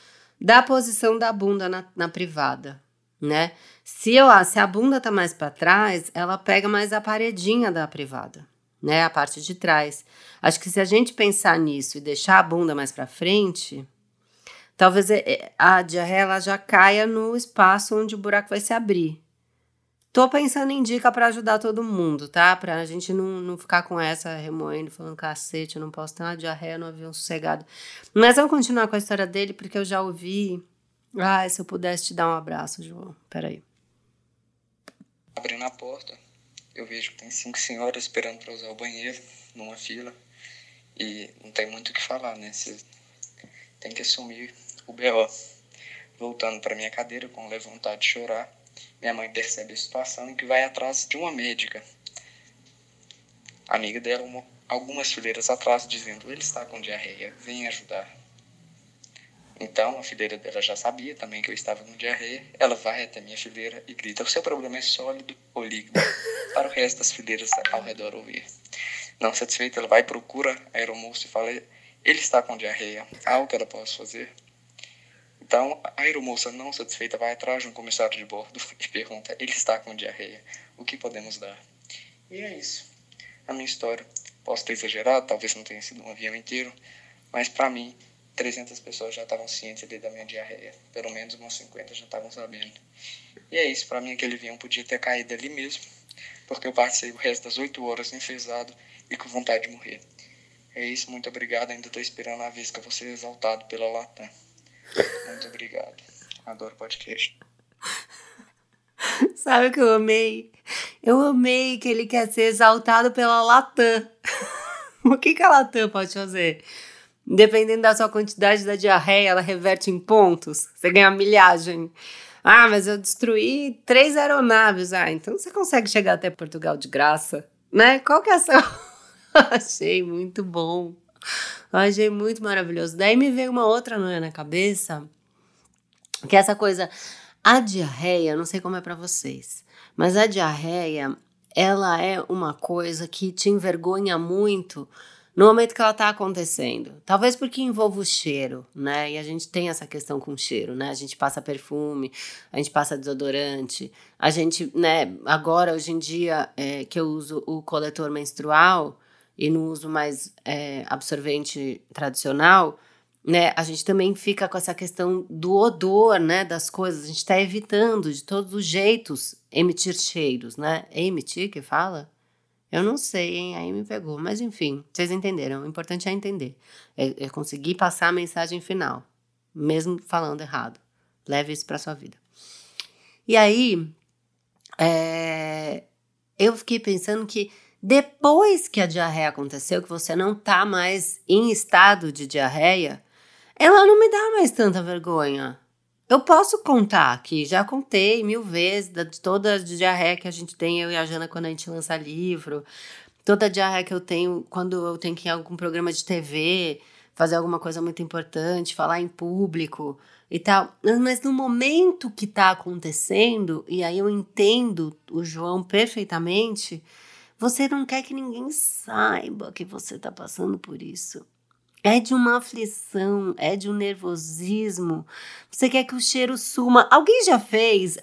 da posição da bunda na, na privada, né? Se, eu, se a bunda tá mais para trás, ela pega mais a paredinha da privada, né? A parte de trás. Acho que se a gente pensar nisso e deixar a bunda mais para frente, talvez é, é, a diarreia ela já caia no espaço onde o buraco vai se abrir. Tô pensando em dica para ajudar todo mundo, tá? Pra gente não, não ficar com essa remoendo, falando cacete, eu não posso ter uma diarreia no avião sossegado. Mas vamos continuar com a história dele, porque eu já ouvi. Ah, se eu pudesse te dar um abraço, João. Peraí. Abrindo a porta, eu vejo que tem cinco senhoras esperando para usar o banheiro, numa fila. E não tem muito o que falar, né? Você tem que assumir o BO. Voltando para minha cadeira com vontade de chorar, minha mãe percebe a situação e que vai atrás de uma médica. amiga dela, uma, algumas fileiras atrás, dizendo: ele está com diarreia, vem ajudar. Então, a fileira dela já sabia também que eu estava com diarreia. Ela vai até minha fileira e grita: O seu problema é sólido ou líquido? Para o resto das fileiras ao redor ouvir. Não satisfeita, ela vai procura a aeromoça e fala: Ele está com diarreia. Algo que ela possa fazer? Então, a aeromoça, não satisfeita, vai atrás de um comissário de bordo e pergunta: Ele está com diarreia. O que podemos dar? E é isso. A minha história. Posso ter exagerado, talvez não tenha sido um avião inteiro, mas para mim 300 pessoas já estavam cientes ali da minha diarreia. Pelo menos umas 50 já estavam sabendo. E é isso, para mim aquele avião podia ter caído ali mesmo, porque eu passei o resto das 8 horas enfesado e com vontade de morrer. É isso, muito obrigado. Ainda estou esperando a vez que eu vou ser exaltado pela Latam. Muito obrigado. Adoro podcast. Sabe o que eu amei? Eu amei que ele quer ser exaltado pela Latam. o que, que a Latam pode fazer? Dependendo da sua quantidade da diarreia, ela reverte em pontos. Você ganha milhagem. Ah, mas eu destruí três aeronaves. Ah, então você consegue chegar até Portugal de graça, né? Qual que é a sua... Achei muito bom. Achei muito maravilhoso. Daí me veio uma outra noia na cabeça, que é essa coisa... A diarreia, não sei como é para vocês, mas a diarreia, ela é uma coisa que te envergonha muito no momento que ela está acontecendo. Talvez porque envolva o cheiro, né? E a gente tem essa questão com o cheiro, né? A gente passa perfume, a gente passa desodorante, a gente, né? Agora, hoje em dia, é, que eu uso o coletor menstrual e não uso mais é, absorvente tradicional, né? A gente também fica com essa questão do odor, né? Das coisas. A gente está evitando de todos os jeitos emitir cheiros, né? É emitir que fala? Eu não sei, hein? Aí me pegou. Mas enfim, vocês entenderam. O importante é entender. É, é conseguir passar a mensagem final, mesmo falando errado. Leve isso para sua vida. E aí, é, eu fiquei pensando que depois que a diarreia aconteceu, que você não tá mais em estado de diarreia, ela não me dá mais tanta vergonha. Eu posso contar aqui, já contei mil vezes de toda a diarreia que a gente tem, eu e a Jana, quando a gente lança livro, toda a diarreia que eu tenho quando eu tenho que ir em algum programa de TV, fazer alguma coisa muito importante, falar em público e tal. Mas no momento que tá acontecendo, e aí eu entendo o João perfeitamente, você não quer que ninguém saiba que você tá passando por isso. É de uma aflição, é de um nervosismo. Você quer que o cheiro suma. Alguém já fez?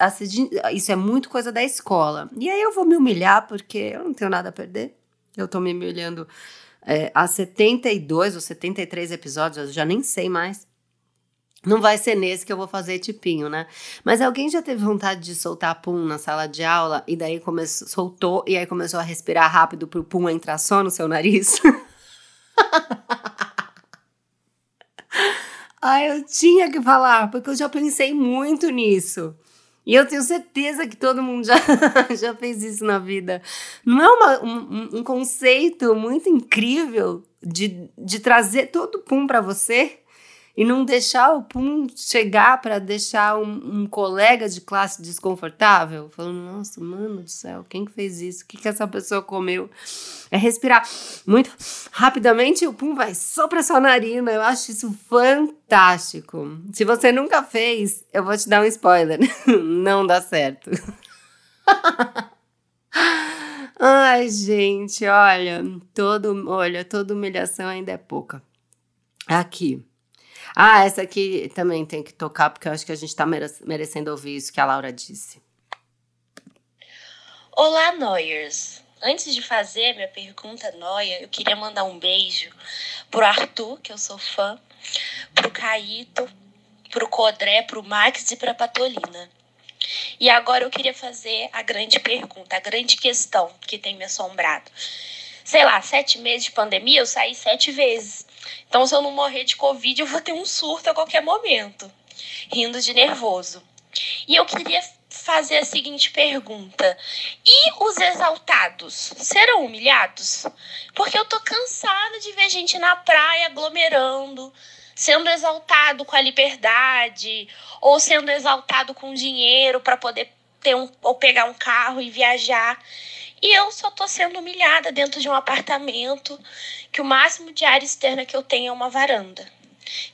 Isso é muito coisa da escola. E aí eu vou me humilhar porque eu não tenho nada a perder. Eu tô me humilhando é, há 72 ou 73 episódios, eu já nem sei mais. Não vai ser nesse que eu vou fazer tipinho, né? Mas alguém já teve vontade de soltar pum na sala de aula e daí começou, soltou e aí começou a respirar rápido pro pum entrar só no seu nariz? Ah, eu tinha que falar, porque eu já pensei muito nisso. E eu tenho certeza que todo mundo já, já fez isso na vida. Não é uma, um, um conceito muito incrível de, de trazer todo o pum para você? E não deixar o pum chegar para deixar um, um, colega de classe desconfortável, falando, nossa, mano do céu, quem que fez isso? O que, que essa pessoa comeu? É respirar muito rapidamente e o pum vai só para sua narina. Eu acho isso fantástico. Se você nunca fez, eu vou te dar um spoiler. não dá certo. Ai, gente, olha, todo, olha, toda humilhação ainda é pouca. Aqui. Ah, essa aqui também tem que tocar, porque eu acho que a gente está merecendo ouvir isso que a Laura disse. Olá, Noyers. Antes de fazer minha pergunta Noia, eu queria mandar um beijo pro Arthur, que eu sou fã, pro Caíto, pro Codré, pro Max e pra Patolina. E agora eu queria fazer a grande pergunta, a grande questão que tem me assombrado. Sei lá, sete meses de pandemia, eu saí sete vezes. Então, se eu não morrer de Covid, eu vou ter um surto a qualquer momento, rindo de nervoso. E eu queria fazer a seguinte pergunta: e os exaltados serão humilhados? Porque eu tô cansada de ver gente na praia aglomerando, sendo exaltado com a liberdade, ou sendo exaltado com dinheiro para poder ter um, ou pegar um carro e viajar. E eu só tô sendo humilhada dentro de um apartamento que o máximo de área externa que eu tenho é uma varanda.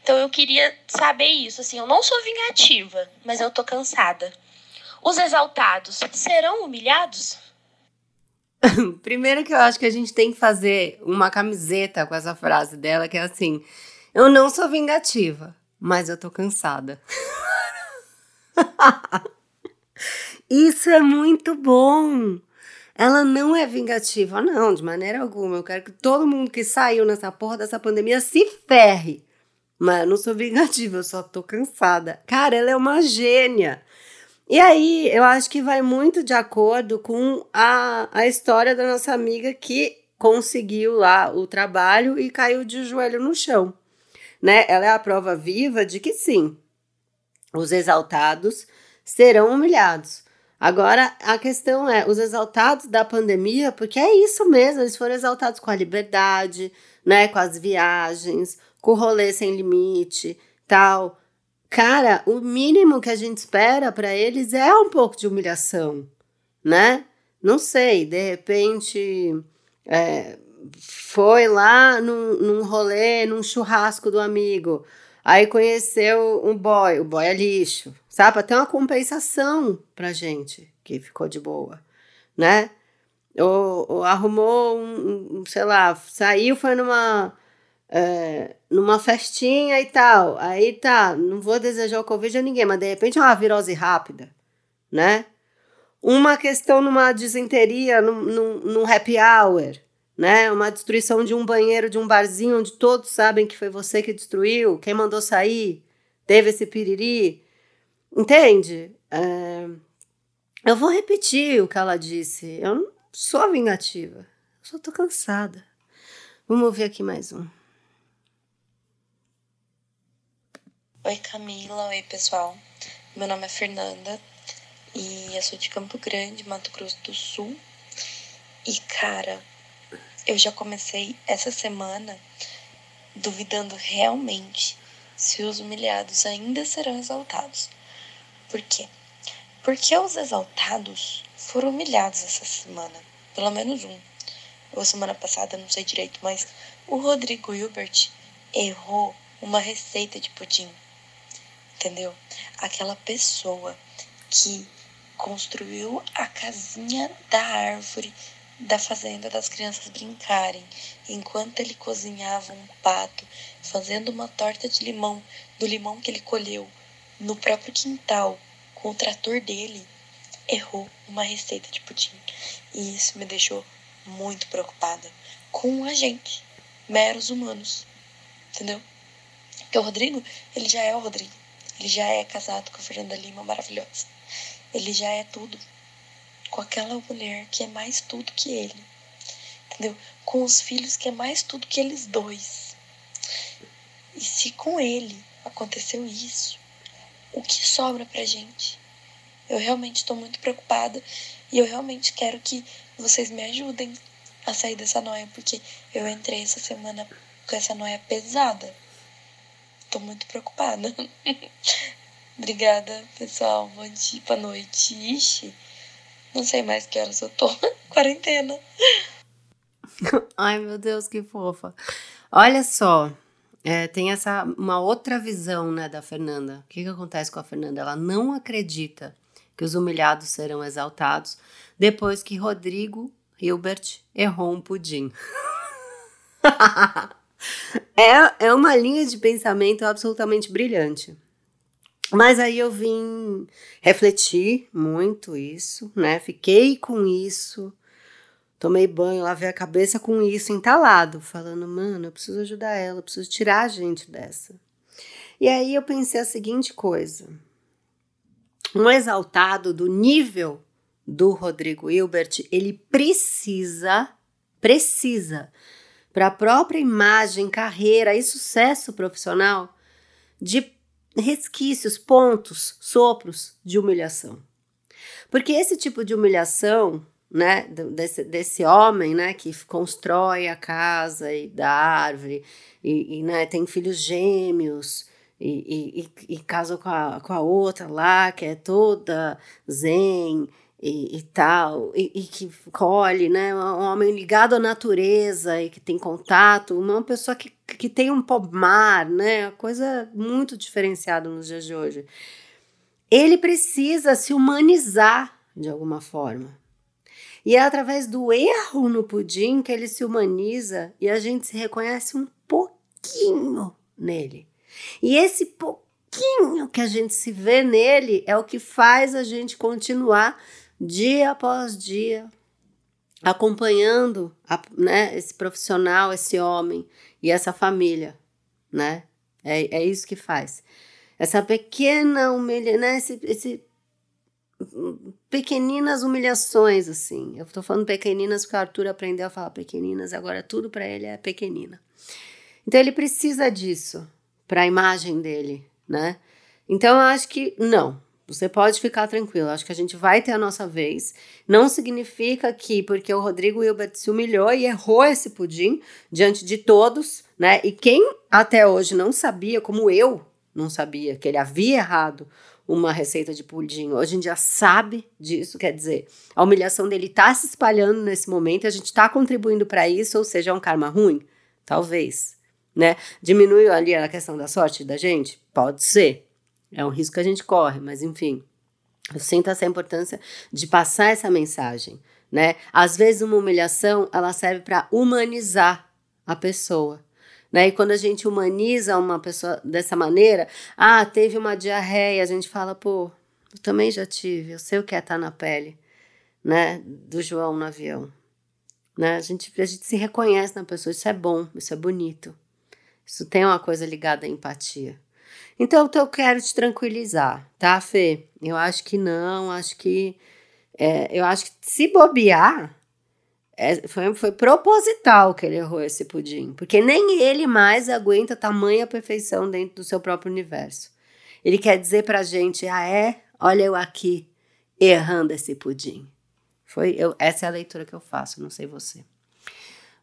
Então eu queria saber isso, assim, eu não sou vingativa, mas eu tô cansada. Os exaltados serão humilhados? Primeiro que eu acho que a gente tem que fazer uma camiseta com essa frase dela, que é assim: Eu não sou vingativa, mas eu tô cansada. Isso é muito bom. Ela não é vingativa, não, de maneira alguma. Eu quero que todo mundo que saiu nessa porra dessa pandemia se ferre. Mas eu não sou vingativa, eu só tô cansada. Cara, ela é uma gênia. E aí, eu acho que vai muito de acordo com a, a história da nossa amiga que conseguiu lá o trabalho e caiu de joelho no chão. Né? Ela é a prova viva de que sim, os exaltados serão humilhados. Agora, a questão é, os exaltados da pandemia, porque é isso mesmo, eles foram exaltados com a liberdade, né, com as viagens, com o rolê sem limite, tal. Cara, o mínimo que a gente espera para eles é um pouco de humilhação, né? Não sei, de repente é, foi lá num, num rolê, num churrasco do amigo, aí conheceu um boy, o boy é lixo, sabe? Ter uma compensação pra gente que ficou de boa, né? ou, ou arrumou um, um, sei lá, saiu, foi numa é, numa festinha e tal. Aí tá, não vou desejar o Covid a ninguém, mas de repente é uma virose rápida, né? Uma questão numa disenteria, num, num, num happy hour, né? Uma destruição de um banheiro, de um barzinho, onde todos sabem que foi você que destruiu, quem mandou sair, teve esse piriri. Entende? É, eu vou repetir o que ela disse. Eu não sou vingativa. Eu só tô cansada. Vamos ouvir aqui mais um. Oi Camila, oi pessoal. Meu nome é Fernanda e eu sou de Campo Grande, Mato Grosso do Sul. E cara, eu já comecei essa semana duvidando realmente se os humilhados ainda serão exaltados. Por quê? Porque os exaltados foram humilhados essa semana, pelo menos um. Ou semana passada, não sei direito, mas o Rodrigo Hilbert errou uma receita de pudim entendeu? Aquela pessoa que construiu a casinha da árvore da fazenda das crianças brincarem, enquanto ele cozinhava um pato, fazendo uma torta de limão, do limão que ele colheu no próprio quintal com o trator dele, errou uma receita de pudim. E isso me deixou muito preocupada com a gente, meros humanos, entendeu? Porque o Rodrigo, ele já é o Rodrigo. Ele já é casado com a Fernanda Lima maravilhosa. Ele já é tudo com aquela mulher que é mais tudo que ele. Entendeu? Com os filhos que é mais tudo que eles dois. E se com ele aconteceu isso, o que sobra pra gente? Eu realmente estou muito preocupada e eu realmente quero que vocês me ajudem a sair dessa noia, porque eu entrei essa semana com essa noia pesada. Tô muito preocupada. Obrigada, pessoal. Bom dia, boa noite. Ixi, não sei mais que horas eu tô. Quarentena. Ai, meu Deus, que fofa. Olha só, é, tem essa uma outra visão, né, da Fernanda. O que, que acontece com a Fernanda? Ela não acredita que os humilhados serão exaltados depois que Rodrigo Hilbert errou um pudim. É, é uma linha de pensamento absolutamente brilhante. Mas aí eu vim refletir muito isso, né? Fiquei com isso, tomei banho, lavei a cabeça com isso entalado, falando, mano, eu preciso ajudar ela, eu preciso tirar a gente dessa. E aí eu pensei a seguinte coisa: um exaltado do nível do Rodrigo Hilbert, ele precisa, precisa para a própria imagem, carreira e sucesso profissional de resquícios, pontos, sopros de humilhação. Porque esse tipo de humilhação, né, desse, desse homem, né, que constrói a casa e da árvore e, e né, tem filhos gêmeos e, e, e, casa com a, com a outra lá, que é toda zen e, e tal, e, e, que colhe, né? Um homem ligado à natureza e que tem contato, uma pessoa que, que tem um pomar, né? Coisa muito diferenciada nos dias de hoje. Ele precisa se humanizar de alguma forma. E é através do erro no pudim que ele se humaniza e a gente se reconhece um pouquinho nele. E esse pouquinho que a gente se vê nele é o que faz a gente continuar dia após dia, acompanhando a, né, esse profissional, esse homem e essa família, né? É, é isso que faz. Essa pequena humilhação, né? Esse, esse pequeninas humilhações, assim. Eu tô falando pequeninas porque o Arthur aprendeu a falar pequeninas, agora tudo para ele é pequenina. Então ele precisa disso para a imagem dele, né? Então eu acho que não, você pode ficar tranquilo, acho que a gente vai ter a nossa vez. Não significa que porque o Rodrigo Hilbert se humilhou e errou esse pudim diante de todos, né? E quem até hoje não sabia, como eu não sabia, que ele havia errado uma receita de pudim, hoje em dia sabe disso, quer dizer, a humilhação dele está se espalhando nesse momento, a gente está contribuindo para isso, ou seja, é um karma ruim? Talvez, né? Diminuiu ali a questão da sorte da gente? Pode ser, é um risco que a gente corre, mas enfim. Eu sinto essa importância de passar essa mensagem, né? Às vezes uma humilhação, ela serve para humanizar a pessoa. Né? E quando a gente humaniza uma pessoa dessa maneira, ah, teve uma diarreia, a gente fala, pô, eu também já tive, eu sei o que é estar tá na pele, né, do João no avião. Né? A, gente, a gente se reconhece na pessoa, isso é bom, isso é bonito. Isso tem uma coisa ligada à empatia. Então, eu quero te tranquilizar, tá, Fê? Eu acho que não, acho que. É, eu acho que se bobear, é, foi, foi proposital que ele errou esse pudim, porque nem ele mais aguenta tamanha perfeição dentro do seu próprio universo. Ele quer dizer pra gente: ah, é? Olha eu aqui errando esse pudim. Foi eu, essa é a leitura que eu faço, não sei você.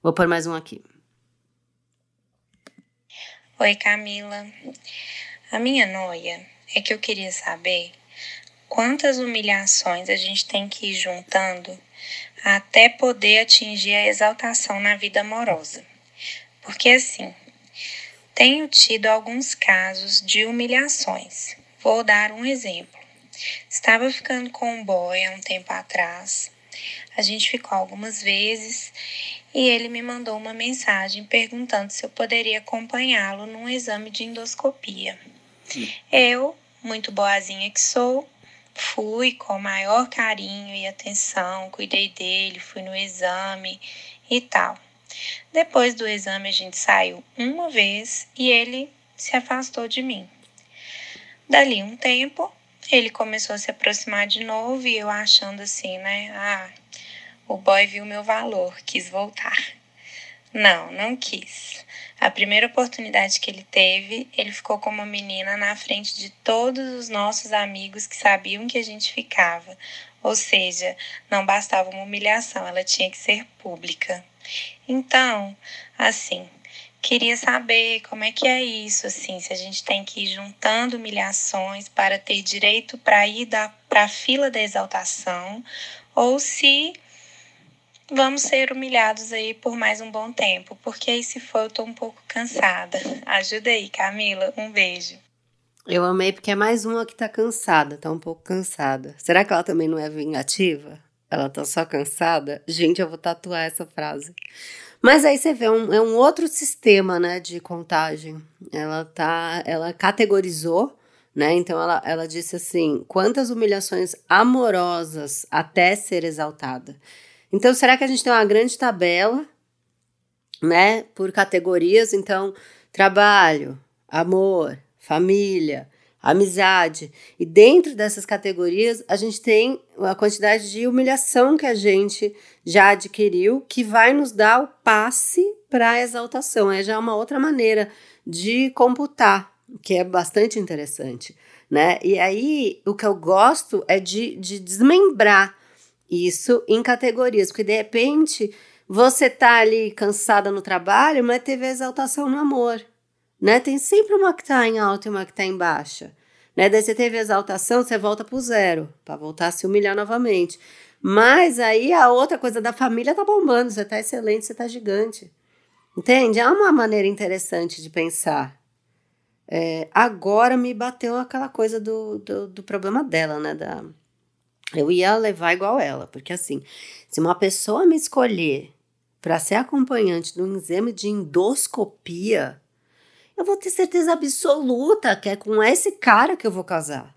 Vou pôr mais um aqui. Oi, Camila. A minha noia é que eu queria saber quantas humilhações a gente tem que ir juntando até poder atingir a exaltação na vida amorosa. Porque assim, tenho tido alguns casos de humilhações. Vou dar um exemplo. Estava ficando com um boy há um tempo atrás. A gente ficou algumas vezes e ele me mandou uma mensagem perguntando se eu poderia acompanhá-lo num exame de endoscopia. Eu, muito boazinha que sou, fui com o maior carinho e atenção, cuidei dele, fui no exame e tal. Depois do exame, a gente saiu uma vez e ele se afastou de mim. Dali um tempo, ele começou a se aproximar de novo e eu achando assim, né? Ah, o boy viu meu valor, quis voltar. Não, não quis. A primeira oportunidade que ele teve, ele ficou com uma menina na frente de todos os nossos amigos que sabiam que a gente ficava. Ou seja, não bastava uma humilhação, ela tinha que ser pública. Então, assim, queria saber como é que é isso, assim, se a gente tem que ir juntando humilhações para ter direito para ir para a fila da exaltação, ou se vamos ser humilhados aí por mais um bom tempo, porque aí se for eu tô um pouco cansada. Ajuda aí, Camila. Um beijo. Eu amei porque é mais uma que tá cansada, tá um pouco cansada. Será que ela também não é vingativa? Ela tá só cansada? Gente, eu vou tatuar essa frase. Mas aí você vê, um, é um outro sistema, né, de contagem. Ela tá, ela categorizou, né, então ela, ela disse assim, quantas humilhações amorosas até ser exaltada. Então, será que a gente tem uma grande tabela, né, por categorias? Então, trabalho, amor, família, amizade. E dentro dessas categorias, a gente tem a quantidade de humilhação que a gente já adquiriu, que vai nos dar o passe para a exaltação. É já uma outra maneira de computar, que é bastante interessante. Né? E aí, o que eu gosto é de, de desmembrar isso em categorias, porque de repente você tá ali cansada no trabalho, mas teve exaltação no amor, né? Tem sempre uma que tá em alta e uma que tá em baixa, né? Daí você teve exaltação, você volta pro zero, para voltar a se humilhar novamente. Mas aí a outra coisa da família tá bombando, você tá excelente, você tá gigante. Entende? É uma maneira interessante de pensar. É, agora me bateu aquela coisa do, do, do problema dela, né? Da, eu ia levar igual ela, porque assim, se uma pessoa me escolher para ser acompanhante de um exame de endoscopia, eu vou ter certeza absoluta que é com esse cara que eu vou casar.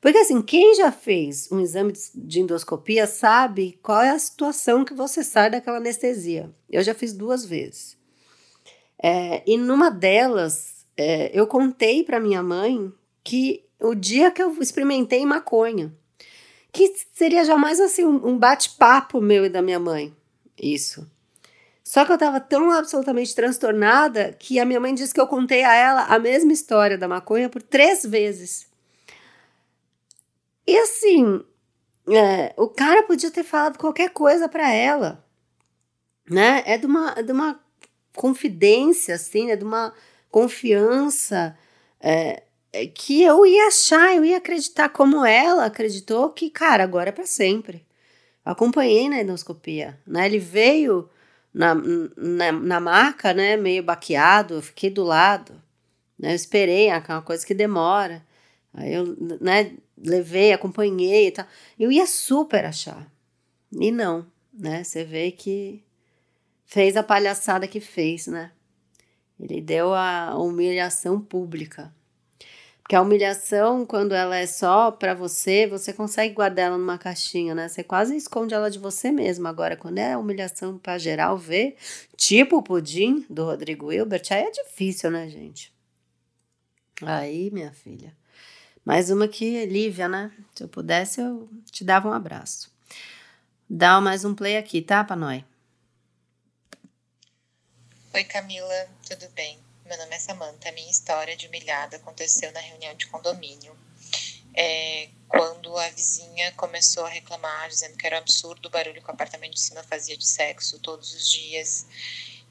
Porque assim, quem já fez um exame de endoscopia sabe qual é a situação que você sai daquela anestesia. Eu já fiz duas vezes. É, e numa delas, é, eu contei para minha mãe que o dia que eu experimentei maconha que seria jamais assim um bate-papo meu e da minha mãe. Isso. Só que eu tava tão absolutamente transtornada que a minha mãe disse que eu contei a ela a mesma história da maconha por três vezes. E assim, é, o cara podia ter falado qualquer coisa para ela, né? É de uma, de uma confidência, assim, é de uma confiança. É, que eu ia achar, eu ia acreditar como ela acreditou que, cara, agora é para sempre. Eu acompanhei na endoscopia, né? Ele veio na, na, na maca, né, meio baqueado, eu fiquei do lado, né? Eu esperei, é uma coisa que demora. Aí eu, né, levei, acompanhei e tal. Eu ia super achar. E não, né? Você vê que fez a palhaçada que fez, né? Ele deu a humilhação pública. Porque a humilhação, quando ela é só para você, você consegue guardar ela numa caixinha, né? Você quase esconde ela de você mesmo. Agora, quando é humilhação para geral ver, tipo o pudim do Rodrigo Hilbert, aí é difícil, né, gente? Aí, minha filha. Mais uma que Lívia, né? Se eu pudesse, eu te dava um abraço. Dá mais um play aqui, tá, Panói? Oi, Camila, tudo bem? Meu nome é Samanta. Minha história de humilhada aconteceu na reunião de condomínio. É, quando a vizinha começou a reclamar, dizendo que era um absurdo o barulho que o apartamento de cima fazia de sexo todos os dias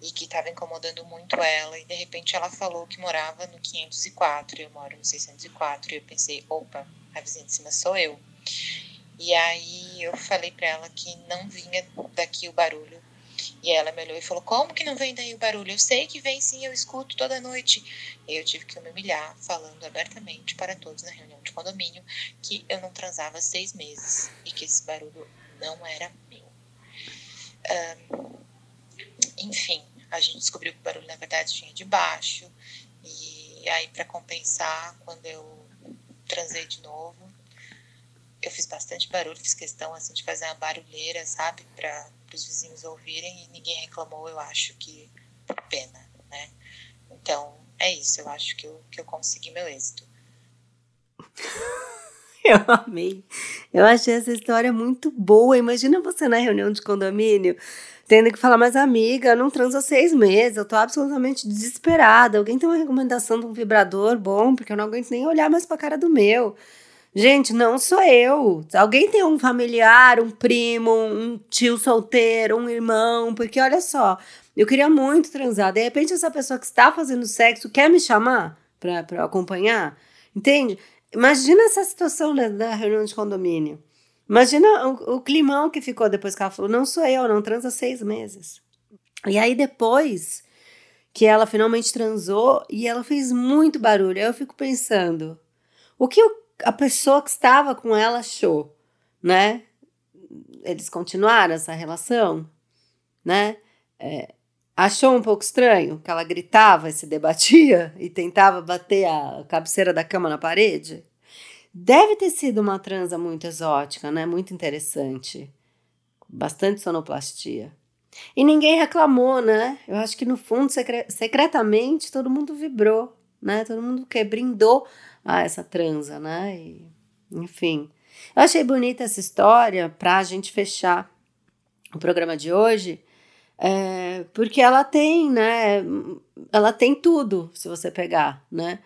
e que estava incomodando muito ela. E de repente ela falou que morava no 504 e eu moro no 604. E eu pensei, opa, a vizinha de cima sou eu. E aí eu falei para ela que não vinha daqui o barulho e ela me olhou e falou: Como que não vem daí o barulho? Eu sei que vem sim, eu escuto toda noite. E eu tive que me humilhar, falando abertamente para todos na reunião de condomínio que eu não transava há seis meses e que esse barulho não era meu. Um, enfim, a gente descobriu que o barulho na verdade vinha de baixo. E aí, para compensar, quando eu transei de novo, eu fiz bastante barulho, fiz questão assim de fazer uma barulheira, sabe, para os vizinhos ouvirem e ninguém reclamou, eu acho que pena, né? Então, é isso, eu acho que eu, que eu consegui meu êxito. Eu amei. Eu achei essa história muito boa. Imagina você na reunião de condomínio, tendo que falar, mas amiga, não transa seis meses, eu tô absolutamente desesperada. Alguém tem uma recomendação de um vibrador bom, porque eu não aguento nem olhar mais pra cara do meu. Gente, não sou eu. Alguém tem um familiar, um primo, um tio solteiro, um irmão, porque olha só, eu queria muito transar. De repente, essa pessoa que está fazendo sexo quer me chamar para acompanhar, entende? Imagina essa situação da, da reunião de condomínio. Imagina o, o, climão que ficou depois que ela falou: não sou eu, não transa seis meses. E aí depois que ela finalmente transou e ela fez muito barulho, aí eu fico pensando: o que o a pessoa que estava com ela achou, né? Eles continuaram essa relação, né? É, achou um pouco estranho que ela gritava e se debatia e tentava bater a cabeceira da cama na parede? Deve ter sido uma transa muito exótica, né? Muito interessante. Bastante sonoplastia. E ninguém reclamou, né? Eu acho que no fundo, secre secretamente, todo mundo vibrou, né? Todo mundo que brindou a essa transa, né? E, enfim. Eu achei bonita essa história para a gente fechar o programa de hoje, é, porque ela tem, né? Ela tem tudo, se você pegar, né?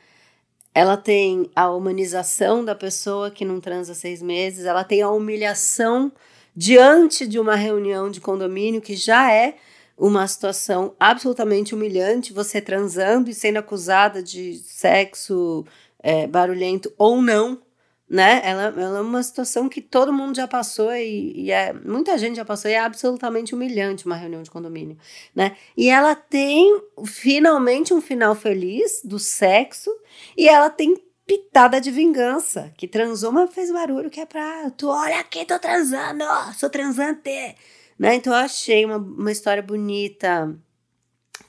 Ela tem a humanização da pessoa que não transa seis meses, ela tem a humilhação diante de uma reunião de condomínio que já é uma situação absolutamente humilhante, você transando e sendo acusada de sexo é, barulhento ou não, né? Ela, ela, é uma situação que todo mundo já passou e, e, é, muita gente já passou e é absolutamente humilhante uma reunião de condomínio, né? E ela tem finalmente um final feliz do sexo e ela tem pitada de vingança, que transou, mas fez barulho que é pra tu, olha aqui, tô transando, sou transante, né? Então eu achei uma, uma história bonita,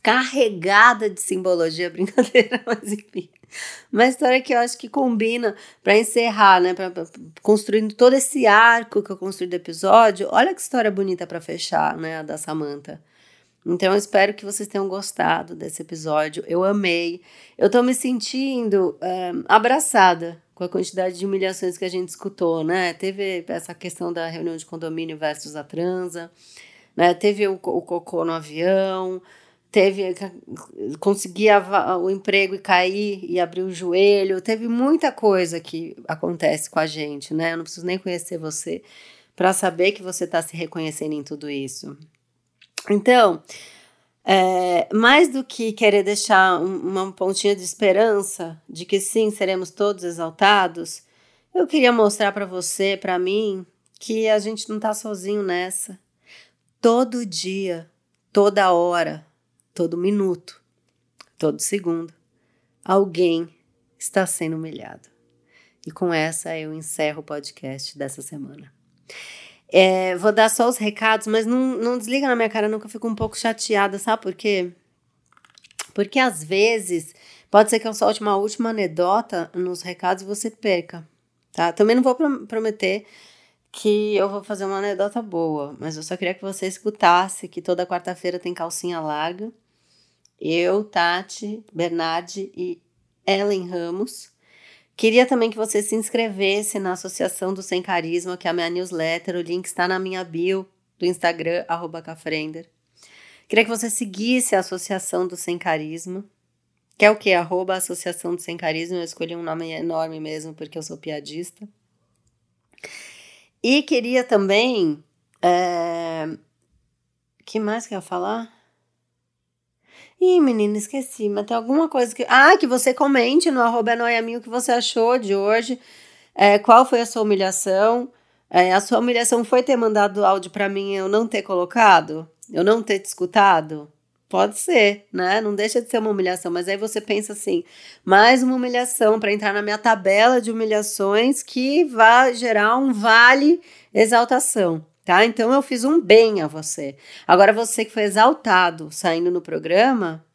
carregada de simbologia, brincadeira, mas enfim. Uma história que eu acho que combina para encerrar, né? Pra, pra, construindo todo esse arco que eu construí do episódio. Olha que história bonita para fechar, né? A da Samantha. Então eu espero que vocês tenham gostado desse episódio. Eu amei. Eu tô me sentindo é, abraçada com a quantidade de humilhações que a gente escutou, né? Teve essa questão da reunião de condomínio versus a transa, né? Teve o, o cocô no avião teve conseguir o emprego e cair e abrir o joelho, teve muita coisa que acontece com a gente, né? Eu não preciso nem conhecer você para saber que você está se reconhecendo em tudo isso. Então, é, mais do que querer deixar uma pontinha de esperança de que sim, seremos todos exaltados, eu queria mostrar para você, para mim, que a gente não está sozinho nessa. Todo dia, toda hora, todo minuto, todo segundo, alguém está sendo humilhado. E com essa eu encerro o podcast dessa semana. É, vou dar só os recados, mas não, não desliga na minha cara, nunca fico um pouco chateada, sabe por quê? Porque às vezes pode ser que eu solte uma última anedota nos recados e você perca, tá? Também não vou prometer que eu vou fazer uma anedota boa, mas eu só queria que você escutasse que toda quarta-feira tem calcinha larga. Eu, Tati, Bernardi e Ellen Ramos. Queria também que você se inscrevesse na Associação do Sem Carisma, que é a minha newsletter. O link está na minha bio do Instagram, Cafrender. Queria que você seguisse a Associação do Sem Carisma, que é o que? Arroba Associação do Sem Carisma. Eu escolhi um nome enorme mesmo, porque eu sou piadista. E queria também. É... que mais que eu ia falar? Ih, menina, esqueci, mas tem alguma coisa que. Ah, que você comente no arroba é o que você achou de hoje. É, qual foi a sua humilhação? É, a sua humilhação foi ter mandado áudio para mim e eu não ter colocado? Eu não ter te escutado? Pode ser, né? Não deixa de ser uma humilhação, mas aí você pensa assim: mais uma humilhação para entrar na minha tabela de humilhações que vai gerar um vale exaltação tá? Então eu fiz um bem a você. Agora você que foi exaltado saindo no programa,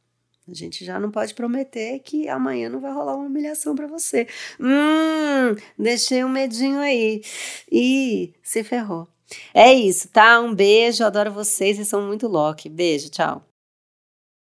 a gente já não pode prometer que amanhã não vai rolar uma humilhação para você. Hum, deixei um medinho aí. e se ferrou. É isso, tá? Um beijo, adoro vocês, vocês são muito Loki. Beijo, tchau.